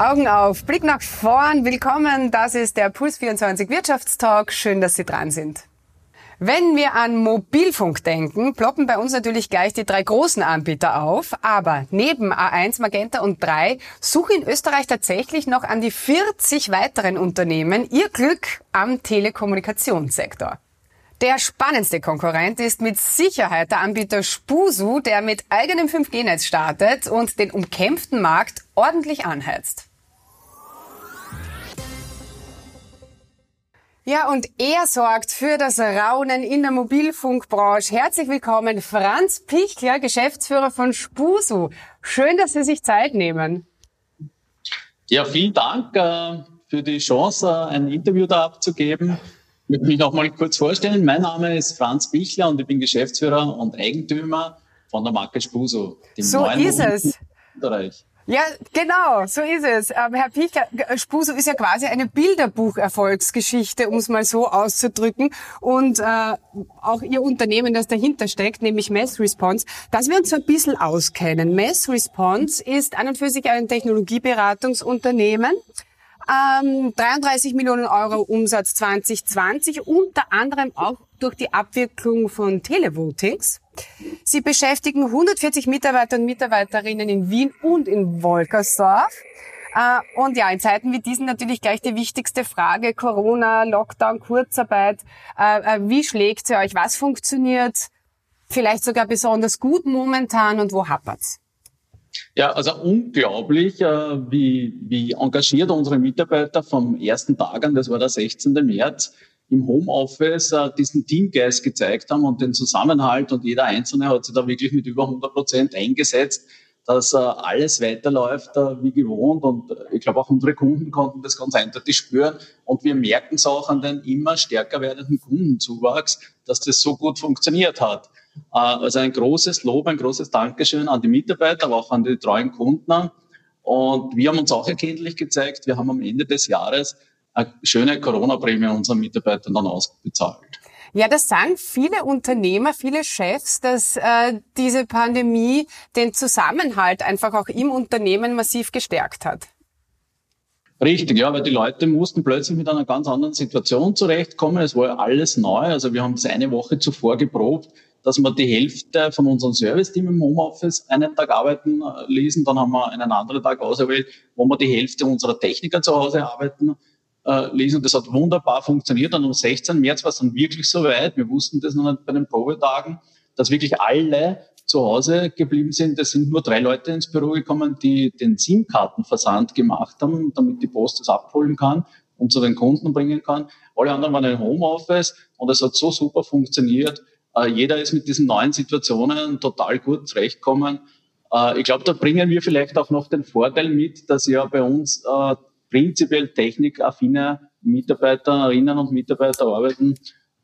Augen auf, Blick nach vorn, willkommen. Das ist der Puls 24 Wirtschaftstalk. Schön, dass Sie dran sind. Wenn wir an Mobilfunk denken, ploppen bei uns natürlich gleich die drei großen Anbieter auf. Aber neben A1, Magenta und 3 suchen in Österreich tatsächlich noch an die 40 weiteren Unternehmen ihr Glück am Telekommunikationssektor. Der spannendste Konkurrent ist mit Sicherheit der Anbieter Spusu, der mit eigenem 5G-Netz startet und den umkämpften Markt ordentlich anheizt. Ja, und er sorgt für das Raunen in der Mobilfunkbranche. Herzlich willkommen, Franz Pichler, Geschäftsführer von Spusu. Schön, dass Sie sich Zeit nehmen. Ja, vielen Dank äh, für die Chance, äh, ein Interview da abzugeben. Ich möchte mich noch mal kurz vorstellen. Mein Name ist Franz Pichler und ich bin Geschäftsführer und Eigentümer von der Marke Spusu. So ist es. Österreich. Ja, genau, so ist es. Ähm, Herr Pichler, Spuso ist ja quasi eine Bilderbuch-Erfolgsgeschichte, um es mal so auszudrücken. Und äh, auch Ihr Unternehmen, das dahinter steckt, nämlich Mass Response, dass wir uns so ein bisschen auskennen. Mass Response ist an und für sich ein Technologieberatungsunternehmen. Ähm, 33 Millionen Euro Umsatz 2020, unter anderem auch durch die Abwicklung von Televotings. Sie beschäftigen 140 Mitarbeiter und Mitarbeiterinnen in Wien und in Wolkersdorf. Äh, und ja, in Zeiten wie diesen natürlich gleich die wichtigste Frage, Corona, Lockdown, Kurzarbeit. Äh, äh, wie schlägt sie euch? Was funktioniert vielleicht sogar besonders gut momentan und wo hapert's? Ja, also unglaublich, wie, wie engagiert unsere Mitarbeiter vom ersten Tag an, das war der 16. März, im Homeoffice äh, diesen Teamgeist gezeigt haben und den Zusammenhalt und jeder Einzelne hat sich da wirklich mit über 100 Prozent eingesetzt, dass äh, alles weiterläuft äh, wie gewohnt und äh, ich glaube auch unsere Kunden konnten das ganz eindeutig spüren und wir merken es auch an den immer stärker werdenden Kundenzuwachs, dass das so gut funktioniert hat. Äh, also ein großes Lob, ein großes Dankeschön an die Mitarbeiter, aber auch an die treuen Kunden. Und wir haben uns auch erkenntlich gezeigt, wir haben am Ende des Jahres eine schöne Corona-Prämie unseren Mitarbeitern dann ausbezahlt. Ja, das sagen viele Unternehmer, viele Chefs, dass äh, diese Pandemie den Zusammenhalt einfach auch im Unternehmen massiv gestärkt hat. Richtig, ja, weil die Leute mussten plötzlich mit einer ganz anderen Situation zurechtkommen. Es war ja alles neu. Also wir haben es eine Woche zuvor geprobt, dass wir die Hälfte von unserem Service-Team im Homeoffice einen Tag arbeiten äh, ließen. Dann haben wir einen anderen Tag ausgewählt, wo wir die Hälfte unserer Techniker zu Hause arbeiten äh, lesen. Das hat wunderbar funktioniert. Und am 16. März war es dann wirklich so weit, wir wussten das noch nicht bei den Probetagen, dass wirklich alle zu Hause geblieben sind. Es sind nur drei Leute ins Büro gekommen, die den SIM-Kartenversand gemacht haben, damit die Post das abholen kann und zu den Kunden bringen kann. Alle anderen waren im Homeoffice und es hat so super funktioniert. Äh, jeder ist mit diesen neuen Situationen total gut zurechtgekommen. Äh, ich glaube, da bringen wir vielleicht auch noch den Vorteil mit, dass ja bei uns äh, prinzipiell technikaffine Mitarbeiterinnen und Mitarbeiter arbeiten.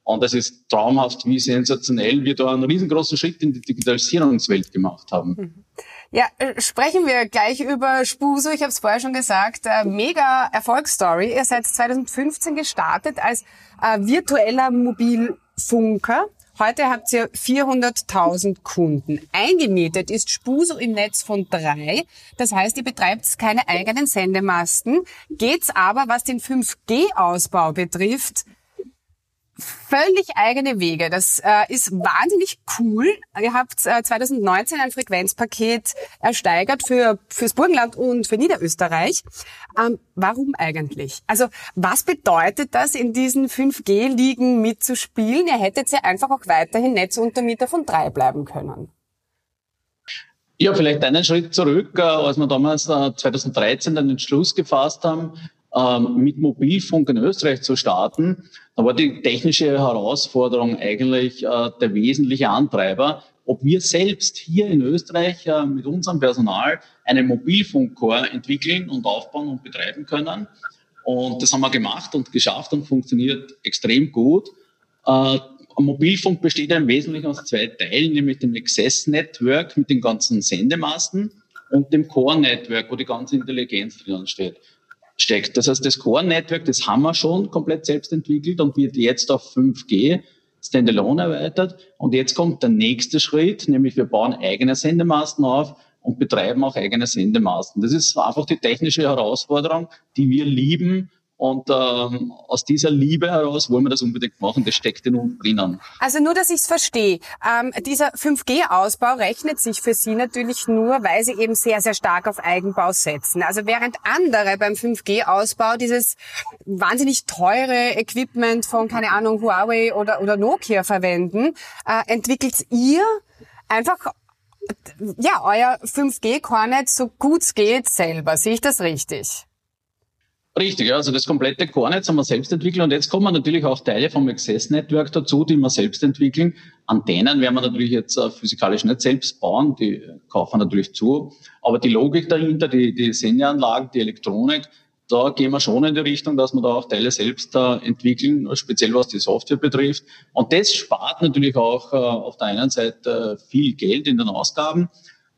Und es ist traumhaft, wie sensationell wir da einen riesengroßen Schritt in die Digitalisierungswelt gemacht haben. Mhm. Ja, äh, sprechen wir gleich über Spuso. Ich habe es vorher schon gesagt, äh, mega Erfolgsstory. Ihr seid 2015 gestartet als äh, virtueller Mobilfunker. Heute habt ihr 400.000 Kunden. Eingemietet ist Spuso im Netz von drei. Das heißt, ihr betreibt keine eigenen Sendemasten. Geht's aber, was den 5G-Ausbau betrifft, völlig eigene Wege. Das äh, ist wahnsinnig cool. Ihr habt äh, 2019 ein Frequenzpaket ersteigert für fürs Burgenland und für Niederösterreich. Ähm, warum eigentlich? Also was bedeutet das, in diesen 5G-Ligen mitzuspielen? Ihr hättet ja einfach auch weiterhin Netzuntermieter von drei bleiben können. Ja, vielleicht einen Schritt zurück, äh, als wir damals 2013 äh, den Entschluss gefasst haben, ähm, mit Mobilfunk in Österreich zu starten, da war die technische Herausforderung eigentlich äh, der wesentliche Antreiber, ob wir selbst hier in Österreich äh, mit unserem Personal einen Mobilfunkcore entwickeln und aufbauen und betreiben können. Und das haben wir gemacht und geschafft und funktioniert extrem gut. Äh, Mobilfunk besteht im Wesentlichen aus zwei Teilen, nämlich dem Access Network mit den ganzen Sendemasten und dem Core Network, wo die ganze Intelligenz drin steht steckt. Das heißt, das Core-Network, das haben wir schon komplett selbst entwickelt und wird jetzt auf 5G Standalone erweitert. Und jetzt kommt der nächste Schritt, nämlich wir bauen eigene Sendemasten auf und betreiben auch eigene Sendemasten. Das ist einfach die technische Herausforderung, die wir lieben und ähm, aus dieser Liebe heraus wollen wir das unbedingt machen. Das steckt in uns drinnen. Also nur, dass ich es verstehe. Ähm, dieser 5G-Ausbau rechnet sich für Sie natürlich nur, weil Sie eben sehr, sehr stark auf Eigenbau setzen. Also während andere beim 5G-Ausbau dieses wahnsinnig teure Equipment von, keine Ahnung, Huawei oder, oder Nokia verwenden, äh, entwickelt ihr einfach ja, euer 5G-Kornet so gut es geht selber. Sehe ich das richtig? Richtig, also das komplette Core-Netz haben wir selbst entwickelt und jetzt kommen natürlich auch Teile vom Access Network dazu, die wir selbst entwickeln. Antennen werden wir natürlich jetzt äh, physikalisch nicht selbst bauen, die kaufen wir natürlich zu. Aber die Logik dahinter, die, die Sendeanlagen, die Elektronik, da gehen wir schon in die Richtung, dass wir da auch Teile selbst äh, entwickeln, speziell was die Software betrifft. Und das spart natürlich auch äh, auf der einen Seite viel Geld in den Ausgaben.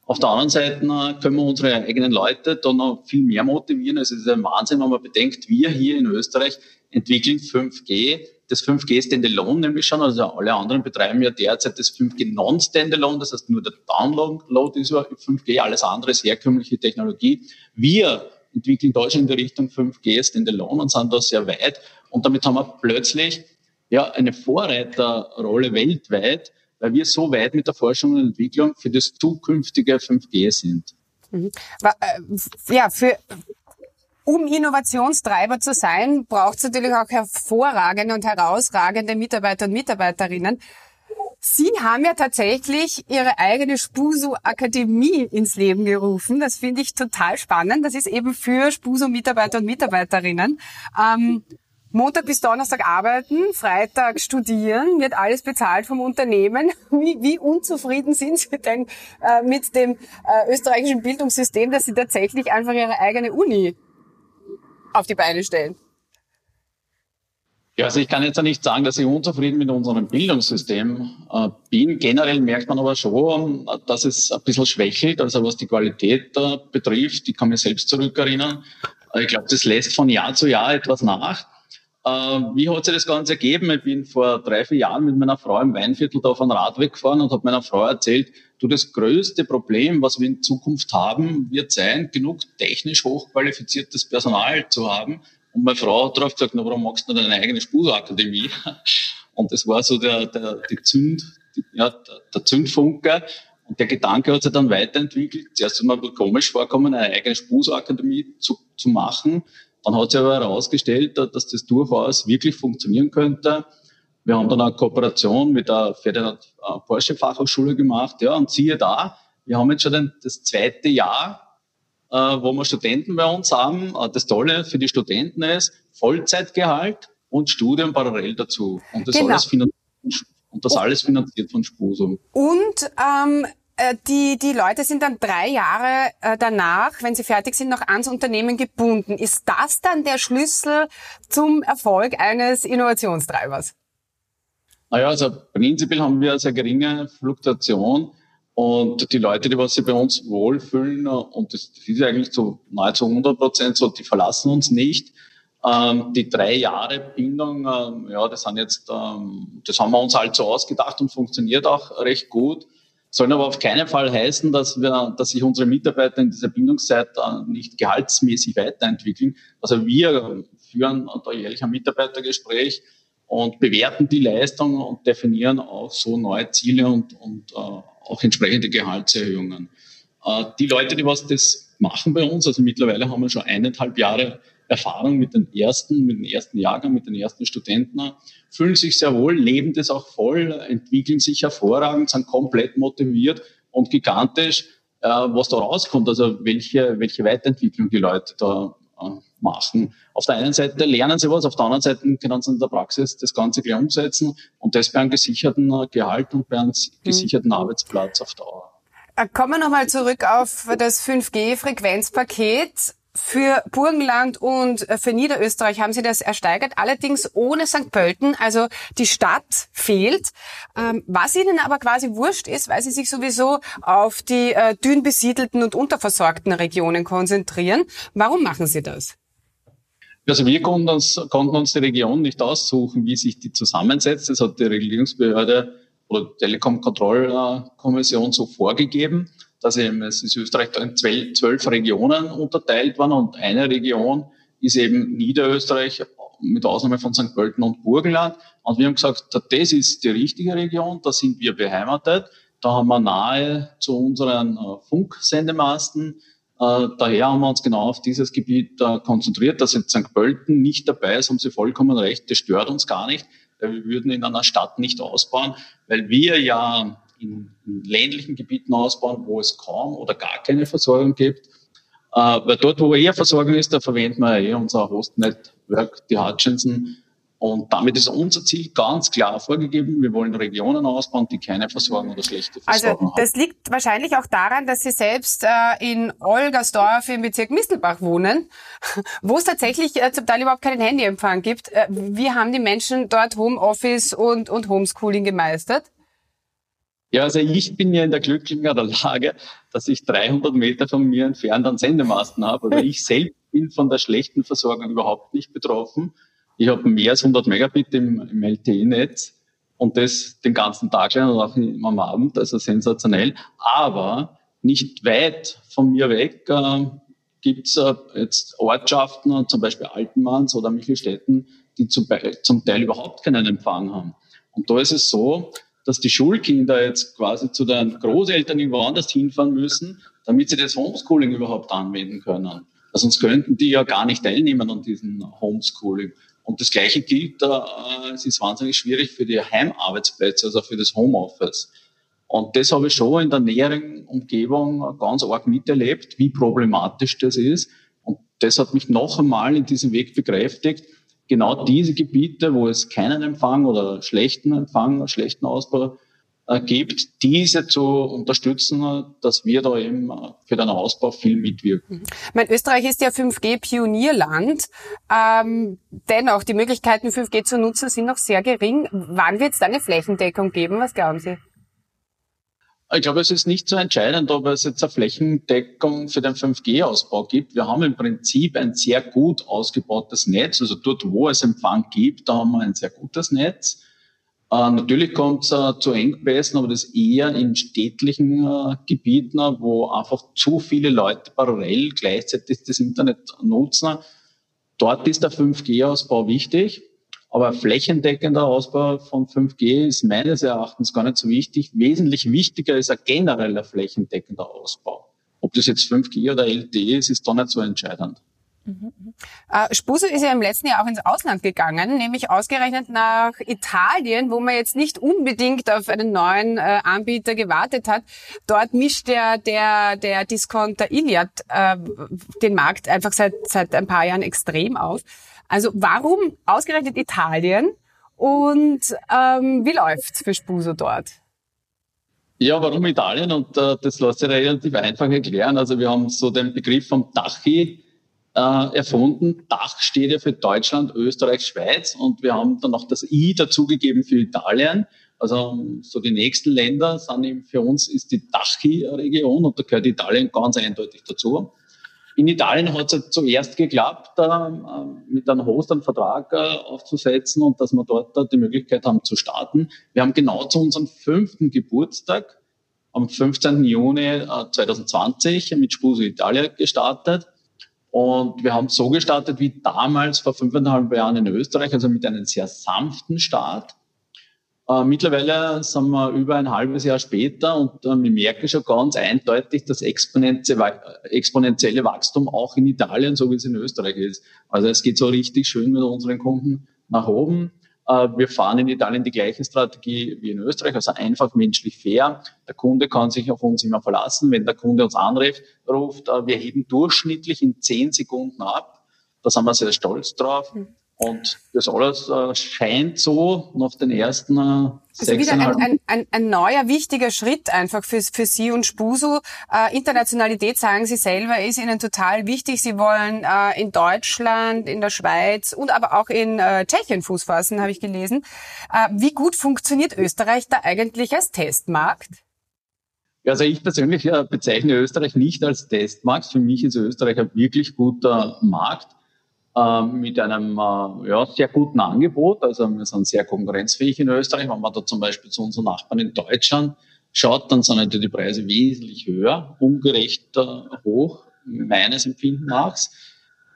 Auf der anderen Seite können wir unsere eigenen Leute dann noch viel mehr motivieren. Also es ist ein Wahnsinn, wenn man bedenkt, wir hier in Österreich entwickeln 5G. Das 5G Standalone nämlich schon, also alle anderen betreiben ja derzeit das 5G Non-Standalone, das heißt nur der Download ist über 5G, alles andere ist herkömmliche Technologie. Wir entwickeln Deutschland in die Richtung 5G Standalone und sind da sehr weit. Und damit haben wir plötzlich ja eine Vorreiterrolle weltweit, weil wir so weit mit der Forschung und Entwicklung für das zukünftige 5G sind. Mhm. Äh, ja, für, um Innovationstreiber zu sein, braucht es natürlich auch hervorragende und herausragende Mitarbeiter und Mitarbeiterinnen. Sie haben ja tatsächlich Ihre eigene Spuso Akademie ins Leben gerufen. Das finde ich total spannend. Das ist eben für Spuso Mitarbeiter und Mitarbeiterinnen. Ähm, Montag bis Donnerstag arbeiten, Freitag studieren, wird alles bezahlt vom Unternehmen. Wie, wie unzufrieden sind Sie denn äh, mit dem äh, österreichischen Bildungssystem, dass Sie tatsächlich einfach Ihre eigene Uni auf die Beine stellen? Ja, also ich kann jetzt ja nicht sagen, dass ich unzufrieden mit unserem Bildungssystem äh, bin. Generell merkt man aber schon, dass es ein bisschen schwächelt, also was die Qualität betrifft. Ich kann mich selbst zurückerinnern. Ich glaube, das lässt von Jahr zu Jahr etwas nach. Äh, wie hat sich das Ganze ergeben? Ich bin vor drei, vier Jahren mit meiner Frau im Weinviertel da auf einen Radweg gefahren und habe meiner Frau erzählt, du, das größte Problem, was wir in Zukunft haben, wird sein, genug technisch hochqualifiziertes Personal zu haben. Und meine Frau hat darauf gesagt, na, warum machst du nicht deine eigene Spurakademie? Und das war so der, der, die Zünd, ja, der, der Zündfunke. Und der Gedanke hat sich dann weiterentwickelt. Zuerst ist mir komisch vorkommen, eine eigene Spurakademie zu, zu machen. Dann hat sich aber herausgestellt, dass das durchaus wirklich funktionieren könnte. Wir haben dann eine Kooperation mit der Ferdinand äh, Porsche Fachhochschule gemacht. Ja, und siehe da, wir haben jetzt schon das zweite Jahr, äh, wo wir Studenten bei uns haben. Äh, das Tolle für die Studenten ist Vollzeitgehalt und Studium parallel dazu. Und das genau. alles finanziert und das alles finanziert von Spusum. Und ähm, äh, die, die Leute sind dann drei Jahre äh, danach, wenn sie fertig sind, noch ans Unternehmen gebunden. Ist das dann der Schlüssel zum Erfolg eines Innovationstreibers? Naja, also prinzipiell haben wir eine sehr geringe Fluktuation und die Leute, die was sich bei uns wohlfühlen, und das, das ist eigentlich zu nahezu 100 Prozent so, die verlassen uns nicht. Ähm, die drei Jahre Bindung, ähm, ja, das sind jetzt, ähm, das haben wir uns halt so ausgedacht und funktioniert auch recht gut sollen aber auf keinen Fall heißen, dass wir, dass sich unsere Mitarbeiter in dieser Bindungszeit nicht gehaltsmäßig weiterentwickeln. Also wir führen da jährlich ein Mitarbeitergespräch und bewerten die Leistung und definieren auch so neue Ziele und, und äh, auch entsprechende Gehaltserhöhungen. Äh, die Leute, die was das machen bei uns, also mittlerweile haben wir schon eineinhalb Jahre Erfahrung mit den ersten, mit dem ersten Jahrgang, mit den ersten Studenten, fühlen sich sehr wohl, leben das auch voll, entwickeln sich hervorragend, sind komplett motiviert und gigantisch, äh, was da rauskommt, also welche, welche Weiterentwicklung die Leute da äh, machen. Auf der einen Seite lernen sie was, auf der anderen Seite können sie in der Praxis das Ganze gleich umsetzen und das bei einem gesicherten äh, Gehalt und bei einem gesicherten mhm. Arbeitsplatz auf Dauer. Kommen wir nochmal zurück auf das 5G-Frequenzpaket. Für Burgenland und äh, für Niederösterreich haben sie das ersteigert, allerdings ohne St. Pölten, also die Stadt fehlt. Ähm, was ihnen aber quasi wurscht ist, weil sie sich sowieso auf die äh, dünn besiedelten und unterversorgten Regionen konzentrieren. Warum machen sie das? Also wir konnten uns, konnten uns die Region nicht aussuchen, wie sich die zusammensetzt. Das hat die Regulierungsbehörde oder Telekom-Kontrollkommission so vorgegeben. Dass eben, es ist Österreich in zwölf, Regionen unterteilt worden und eine Region ist eben Niederösterreich mit Ausnahme von St. Pölten und Burgenland. Und wir haben gesagt, das ist die richtige Region, da sind wir beheimatet. Da haben wir nahe zu unseren äh, Funksendemasten. Äh, daher haben wir uns genau auf dieses Gebiet äh, konzentriert. Dass jetzt St. Pölten nicht dabei ist, haben Sie vollkommen recht. Das stört uns gar nicht. Wir würden in einer Stadt nicht ausbauen, weil wir ja in, in ländlichen Gebieten ausbauen, wo es kaum oder gar keine Versorgung gibt. Äh, weil dort, wo eher Versorgung ist, da verwenden wir eh unser Hostnetwork, die Hutchinson. Und damit ist unser Ziel ganz klar vorgegeben. Wir wollen Regionen ausbauen, die keine Versorgung oder schlechte also, Versorgung haben. Also das liegt wahrscheinlich auch daran, dass Sie selbst äh, in Olgersdorf im Bezirk Mistelbach wohnen, wo es tatsächlich äh, zum Teil überhaupt keinen Handyempfang gibt. Äh, wie haben die Menschen dort Homeoffice und, und Homeschooling gemeistert? Ja, also ich bin ja in der glücklichen Lage, dass ich 300 Meter von mir entfernt einen Sendemasten habe. Also ich selbst bin von der schlechten Versorgung überhaupt nicht betroffen. Ich habe mehr als 100 Megabit im, im LTE-Netz und das den ganzen Tag lang und auch am Abend, also sensationell. Aber nicht weit von mir weg äh, gibt's äh, jetzt Ortschaften, zum Beispiel Altenmanns oder Michelstetten, die zum, zum Teil überhaupt keinen Empfang haben. Und da ist es so, dass die Schulkinder jetzt quasi zu den Großeltern irgendwo anders hinfahren müssen, damit sie das Homeschooling überhaupt anwenden können. Also sonst könnten die ja gar nicht teilnehmen an diesem Homeschooling. Und das Gleiche gilt, äh, es ist wahnsinnig schwierig für die Heimarbeitsplätze, also für das Homeoffice. Und das habe ich schon in der näheren Umgebung ganz arg miterlebt, wie problematisch das ist. Und das hat mich noch einmal in diesem Weg bekräftigt, genau diese Gebiete, wo es keinen Empfang oder schlechten Empfang, schlechten Ausbau äh, gibt, diese zu unterstützen, dass wir da eben äh, für den Ausbau viel mitwirken. Ich meine, Österreich ist ja 5G-Pionierland. Ähm, dennoch, die Möglichkeiten, 5G zu nutzen, sind noch sehr gering. Wann wird es da eine Flächendeckung geben? Was glauben Sie? Ich glaube, es ist nicht so entscheidend, ob es jetzt eine Flächendeckung für den 5G-Ausbau gibt. Wir haben im Prinzip ein sehr gut ausgebautes Netz. Also dort, wo es Empfang gibt, da haben wir ein sehr gutes Netz. Äh, natürlich kommt es äh, zu Engpässen, aber das eher in städtlichen äh, Gebieten, wo einfach zu viele Leute parallel gleichzeitig das Internet nutzen. Dort ist der 5G-Ausbau wichtig. Aber flächendeckender Ausbau von 5G ist meines Erachtens gar nicht so wichtig. Wesentlich wichtiger ist ein genereller flächendeckender Ausbau. Ob das jetzt 5G oder LTE ist, ist da nicht so entscheidend. Mhm. Äh, ist ja im letzten Jahr auch ins Ausland gegangen, nämlich ausgerechnet nach Italien, wo man jetzt nicht unbedingt auf einen neuen äh, Anbieter gewartet hat. Dort mischt der, der, der Discounter Iliad äh, den Markt einfach seit, seit ein paar Jahren extrem auf. Also warum ausgerechnet Italien und ähm, wie läuft's für Spuso dort? Ja, warum Italien? Und äh, das lässt sich relativ einfach erklären. Also wir haben so den Begriff vom Dachi äh, erfunden. Dach steht ja für Deutschland, Österreich, Schweiz und wir haben dann noch das I dazugegeben für Italien. Also so die nächsten Länder sind eben für uns ist die Dachi-Region und da gehört Italien ganz eindeutig dazu. In Italien hat es zuerst geklappt, äh, mit einem Host einen Vertrag äh, aufzusetzen und dass wir dort äh, die Möglichkeit haben zu starten. Wir haben genau zu unserem fünften Geburtstag am 15. Juni 2020 mit Spuso Italia gestartet. Und wir haben so gestartet wie damals vor fünfeinhalb Jahren in Österreich, also mit einem sehr sanften Start. Äh, mittlerweile sind wir über ein halbes Jahr später und äh, wir merken schon ganz eindeutig das exponentielle Wachstum auch in Italien, so wie es in Österreich ist. Also es geht so richtig schön mit unseren Kunden nach oben. Äh, wir fahren in Italien die gleiche Strategie wie in Österreich, also einfach menschlich fair. Der Kunde kann sich auf uns immer verlassen. Wenn der Kunde uns anruft, ruft, äh, wir heben durchschnittlich in zehn Sekunden ab. Da sind wir sehr stolz drauf. Mhm. Und das alles äh, scheint so nach den ersten äh, also wieder ein, ein, ein, ein neuer wichtiger Schritt einfach für, für Sie und Spusu. Äh, Internationalität, sagen Sie selber, ist Ihnen total wichtig. Sie wollen äh, in Deutschland, in der Schweiz und aber auch in äh, Tschechien Fuß fassen, habe ich gelesen. Äh, wie gut funktioniert Österreich da eigentlich als Testmarkt? Also ich persönlich äh, bezeichne Österreich nicht als Testmarkt. Für mich ist Österreich ein wirklich guter Markt mit einem äh, ja, sehr guten Angebot. Also wir sind sehr konkurrenzfähig in Österreich. Wenn man da zum Beispiel zu unseren Nachbarn in Deutschland schaut, dann sind natürlich die Preise wesentlich höher, ungerecht hoch, meines Empfinden nach.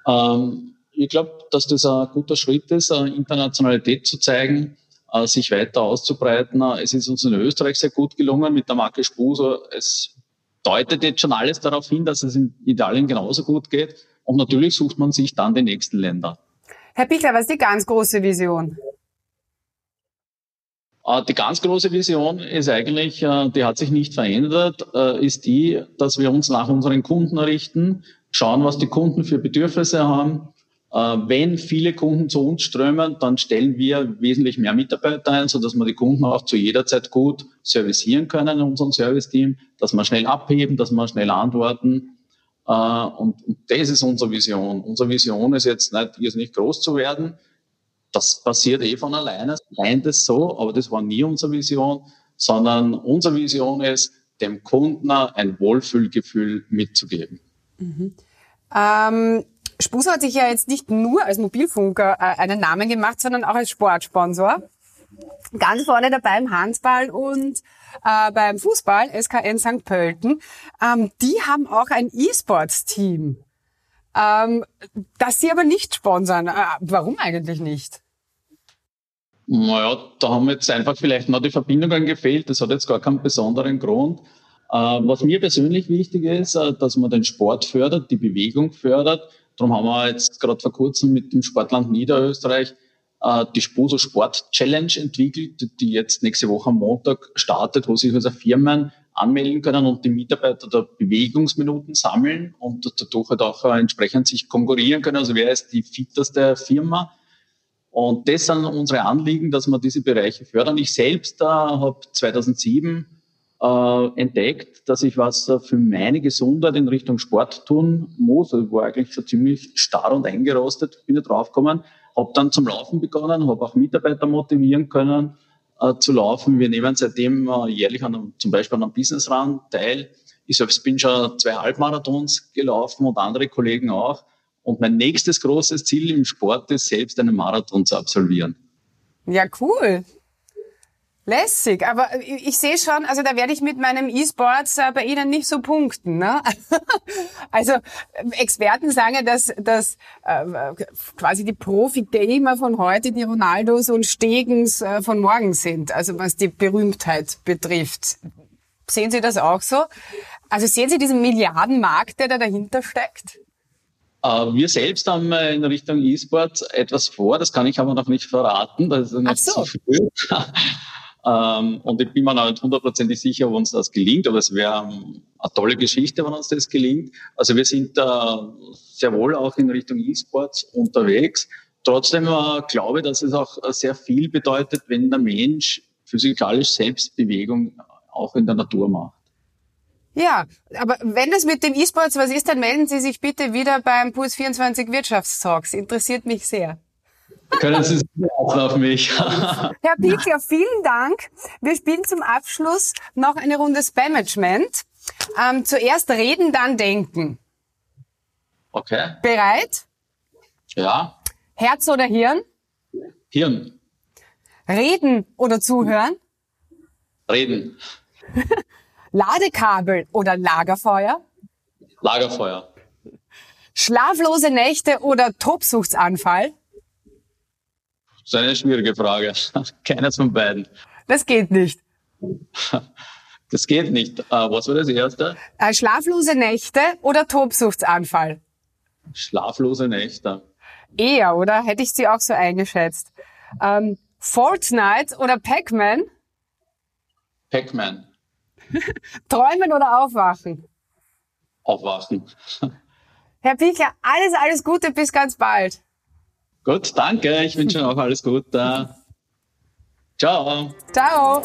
Ähm, ich glaube, dass das ein guter Schritt ist, Internationalität zu zeigen, äh, sich weiter auszubreiten. Es ist uns in Österreich sehr gut gelungen mit der Marke Spuso. Es deutet jetzt schon alles darauf hin, dass es in Italien genauso gut geht. Und natürlich sucht man sich dann die nächsten Länder. Herr Pichler, was ist die ganz große Vision? Äh, die ganz große Vision ist eigentlich, äh, die hat sich nicht verändert, ist die, dass wir uns nach unseren Kunden richten, schauen, was die Kunden für Bedürfnisse haben äh, wenn viele Kunden zu uns strömen, dann stellen wir wesentlich mehr Mitarbeiter ein, sodass wir die Kunden auch zu jeder Zeit gut servicieren können in unserem Service-Team, dass wir schnell abheben, dass wir schnell antworten. Äh, und das ist unsere Vision. Unsere Vision ist jetzt nicht, jetzt nicht groß zu werden. Das passiert eh von alleine, meint es so, aber das war nie unsere Vision, sondern unsere Vision ist, dem Kunden ein Wohlfühlgefühl mitzugeben. Mhm. Ähm Spuso hat sich ja jetzt nicht nur als Mobilfunker äh, einen Namen gemacht, sondern auch als Sportsponsor. Ganz vorne dabei im Handball und äh, beim Fußball, SKN St. Pölten. Ähm, die haben auch ein E-Sports-Team, ähm, das sie aber nicht sponsern. Äh, warum eigentlich nicht? Naja, da haben jetzt einfach vielleicht noch die Verbindungen gefehlt. Das hat jetzt gar keinen besonderen Grund. Äh, was mir persönlich wichtig ist, äh, dass man den Sport fördert, die Bewegung fördert Darum haben wir jetzt gerade vor kurzem mit dem Sportland Niederösterreich äh, die Spuso Sport Challenge entwickelt, die jetzt nächste Woche am Montag startet, wo sich also Firmen anmelden können und die Mitarbeiter da Bewegungsminuten sammeln und dadurch halt auch äh, entsprechend sich konkurrieren können. Also wer ist die fitteste Firma? Und das sind unsere Anliegen, dass wir diese Bereiche fördern. Ich selbst äh, habe 2007 äh, entdeckt, dass ich was für meine Gesundheit in Richtung Sport tun muss. Also ich war eigentlich schon ziemlich starr und eingerostet, bin da draufgekommen, habe dann zum Laufen begonnen, habe auch Mitarbeiter motivieren können äh, zu laufen. Wir nehmen seitdem äh, jährlich an einem, zum Beispiel an einem Business Run teil. Ich selbst bin schon zwei Halbmarathons gelaufen und andere Kollegen auch. Und mein nächstes großes Ziel im Sport ist, selbst einen Marathon zu absolvieren. Ja, cool. Lässig, aber ich sehe schon, also da werde ich mit meinem E-Sports äh, bei Ihnen nicht so punkten. Ne? also Experten sagen ja, dass, dass äh, quasi die Profi-Gamer von heute die Ronaldos und Stegens äh, von morgen sind, also was die Berühmtheit betrifft. Sehen Sie das auch so? Also sehen Sie diesen Milliardenmarkt, der da dahinter steckt? Äh, wir selbst haben in Richtung E-Sport etwas vor, das kann ich aber noch nicht verraten. Das ist noch so. zu früh. Ähm, und ich bin mir noch nicht hundertprozentig sicher, ob uns das gelingt, aber es wäre ähm, eine tolle Geschichte, wenn uns das gelingt. Also wir sind da sehr wohl auch in Richtung E-Sports unterwegs. Trotzdem äh, glaube ich, dass es auch sehr viel bedeutet, wenn der Mensch physikalisch Selbstbewegung auch in der Natur macht. Ja, aber wenn das mit dem E-Sports was ist, dann melden Sie sich bitte wieder beim Puls 24 Wirtschaftstalks. Interessiert mich sehr. Können Sie sich auf mich. Herr Piekler, vielen Dank. Wir spielen zum Abschluss noch eine Runde Spamagement. Ähm, zuerst reden, dann denken. Okay. Bereit? Ja. Herz oder Hirn? Hirn. Reden oder zuhören? Reden. Ladekabel oder Lagerfeuer? Lagerfeuer. Schlaflose Nächte oder Tobsuchtsanfall? Das ist eine schwierige Frage. Keines von beiden. Das geht nicht. Das geht nicht. Äh, was war das erste? Äh, schlaflose Nächte oder Tobsuchtsanfall? Schlaflose Nächte. Eher, oder? Hätte ich sie auch so eingeschätzt. Ähm, Fortnite oder Pac-Man? Pac-Man. Träumen oder aufwachen? Aufwachen. Herr Pichler, alles, alles Gute, bis ganz bald. Gut, danke. Ich wünsche auch alles Gute. Ciao. Ciao.